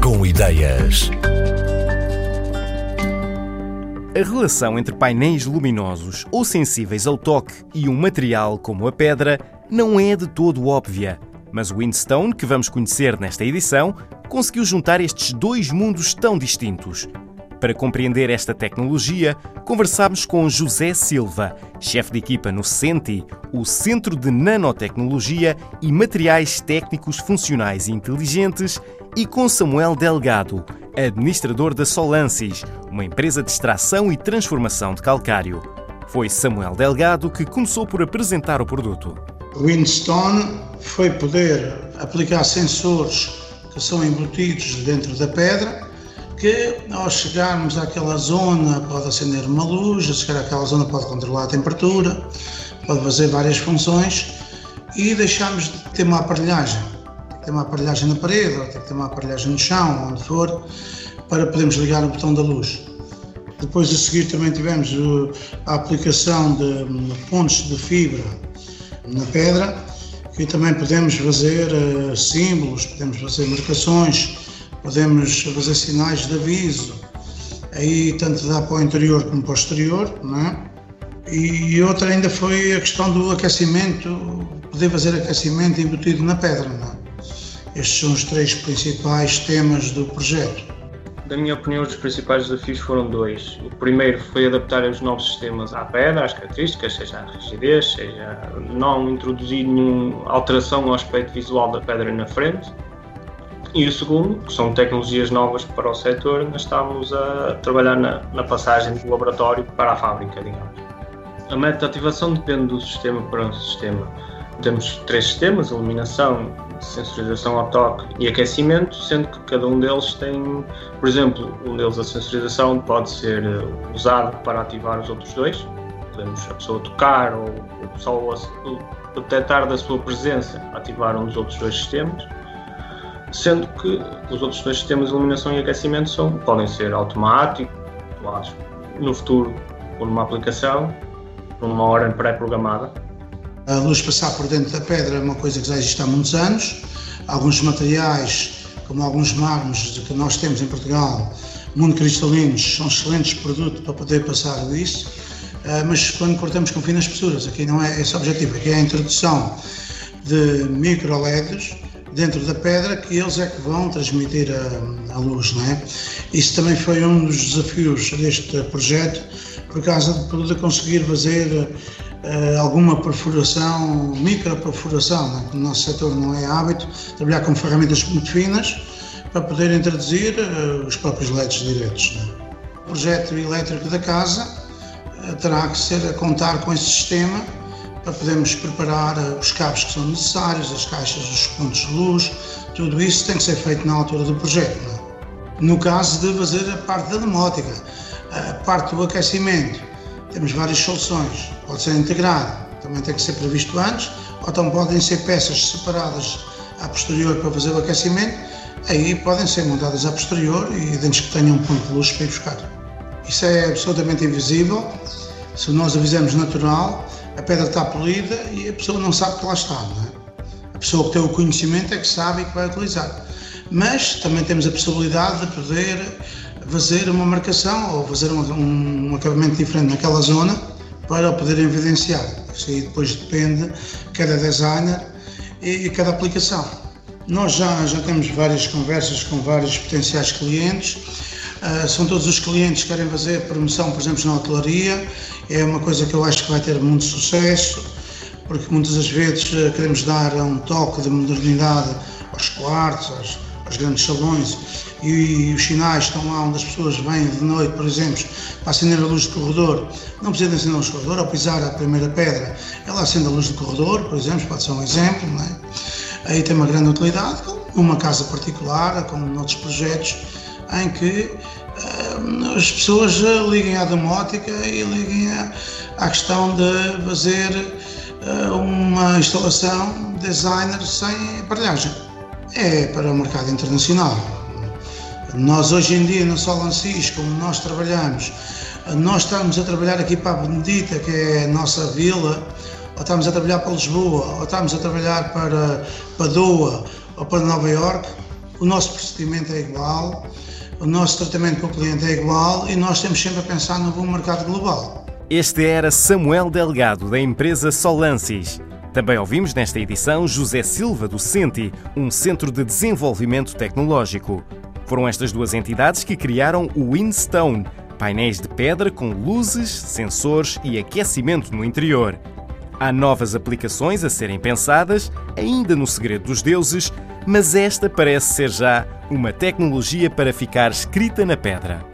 Com ideias. A relação entre painéis luminosos ou sensíveis ao toque e um material como a pedra não é de todo óbvia. Mas o Windstone, que vamos conhecer nesta edição, conseguiu juntar estes dois mundos tão distintos. Para compreender esta tecnologia, conversámos com José Silva, chefe de equipa no CENTI, o Centro de Nanotecnologia e Materiais Técnicos Funcionais e Inteligentes, e com Samuel Delgado, administrador da Solancis, uma empresa de extração e transformação de calcário. Foi Samuel Delgado que começou por apresentar o produto. O Windstone foi poder aplicar sensores que são embutidos dentro da pedra, que ao chegarmos àquela zona pode acender uma luz, a chegar àquela zona pode controlar a temperatura, pode fazer várias funções e deixamos de ter uma aparelhagem. Ter uma aparelhagem na parede, ou ter uma aparelhagem no chão, onde for, para podermos ligar o botão da luz. Depois a seguir também tivemos a aplicação de pontos de fibra na pedra, que também podemos fazer uh, símbolos, podemos fazer marcações, podemos fazer sinais de aviso, aí tanto dá para o interior como para o exterior, não é? E outra ainda foi a questão do aquecimento, poder fazer aquecimento embutido na pedra, não é? Estes são os três principais temas do projeto. Na minha opinião, os principais desafios foram dois. O primeiro foi adaptar os novos sistemas à pedra, às características, seja a rigidez, seja não introduzir nenhuma alteração ao aspecto visual da pedra na frente. E o segundo, que são tecnologias novas para o setor, nós estamos a trabalhar na, na passagem do laboratório para a fábrica, digamos. A método de ativação depende do sistema para o sistema. Temos três sistemas, iluminação, sensorização ao toque e aquecimento, sendo que cada um deles tem, por exemplo, um deles a sensorização pode ser eh, usado para ativar os outros dois, podemos a pessoa tocar ou, o detectar da sua presença ativar um dos outros dois sistemas, sendo que os outros dois sistemas de iluminação e aquecimento são, podem ser automáticos, no futuro por uma aplicação, por uma hora pré-programada, a luz passar por dentro da pedra é uma coisa que já existe há muitos anos. Alguns materiais, como alguns mármores que nós temos em Portugal, muito cristalinos, são excelentes produtos para poder passar isso. Ah, mas quando cortamos com finas espessuras, aqui não é esse objetivo, aqui é a introdução de micro LEDs dentro da pedra que eles é que vão transmitir a, a, luz, não é? Isso também foi um dos desafios deste projeto, por causa de poder conseguir fazer alguma perfuração, micro perfuração, né? no nosso setor não é hábito, trabalhar com ferramentas muito finas para poder introduzir uh, os próprios LEDs diretos. Né? O projeto elétrico da casa uh, terá que ser a contar com esse sistema para podermos preparar os cabos que são necessários, as caixas, os pontos de luz, tudo isso tem que ser feito na altura do projeto. Né? No caso de fazer a parte da demótica, a parte do aquecimento, temos várias soluções. Pode ser integrado, também tem que ser previsto antes, ou então podem ser peças separadas a posterior para fazer o aquecimento, aí podem ser montadas a posterior e dentes que tenham um ponto de luz para ir buscar. Isso é absolutamente invisível. Se nós a fizermos natural, a pedra está polida e a pessoa não sabe que lá está. É? A pessoa que tem o conhecimento é que sabe e que vai utilizar. Mas também temos a possibilidade de poder fazer uma marcação ou fazer um, um acabamento diferente naquela zona para poder evidenciar. Isso aí depois depende de cada designer e, e cada aplicação. Nós já, já temos várias conversas com vários potenciais clientes. Uh, são todos os clientes que querem fazer promoção, por exemplo, na hotelaria. É uma coisa que eu acho que vai ter muito sucesso, porque muitas das vezes uh, queremos dar um toque de modernidade aos quartos, aos, aos grandes salões e os sinais estão lá onde as pessoas vêm de noite, por exemplo, para acender a luz do corredor, não precisa de acender a luz do corredor, ao pisar a primeira pedra, ela acende a luz do corredor, por exemplo, pode ser um exemplo, não é? Aí tem uma grande utilidade, numa casa particular, como noutros projetos, em que uh, as pessoas liguem à domótica e liguem à, à questão de fazer uh, uma instalação designer sem aparelhagem. É para o mercado internacional. Nós hoje em dia no Solancis, como nós trabalhamos, nós estamos a trabalhar aqui para a Benedita, que é a nossa vila, ou estamos a trabalhar para Lisboa, ou estamos a trabalhar para Padua ou para Nova York, o nosso procedimento é igual, o nosso tratamento com o cliente é igual e nós temos sempre a pensar no bom mercado global. Este era Samuel Delgado, da empresa Solancis. Também ouvimos nesta edição José Silva, do CENTI, um centro de desenvolvimento tecnológico. Foram estas duas entidades que criaram o Winstone, painéis de pedra com luzes, sensores e aquecimento no interior. Há novas aplicações a serem pensadas, ainda no segredo dos deuses, mas esta parece ser já uma tecnologia para ficar escrita na pedra.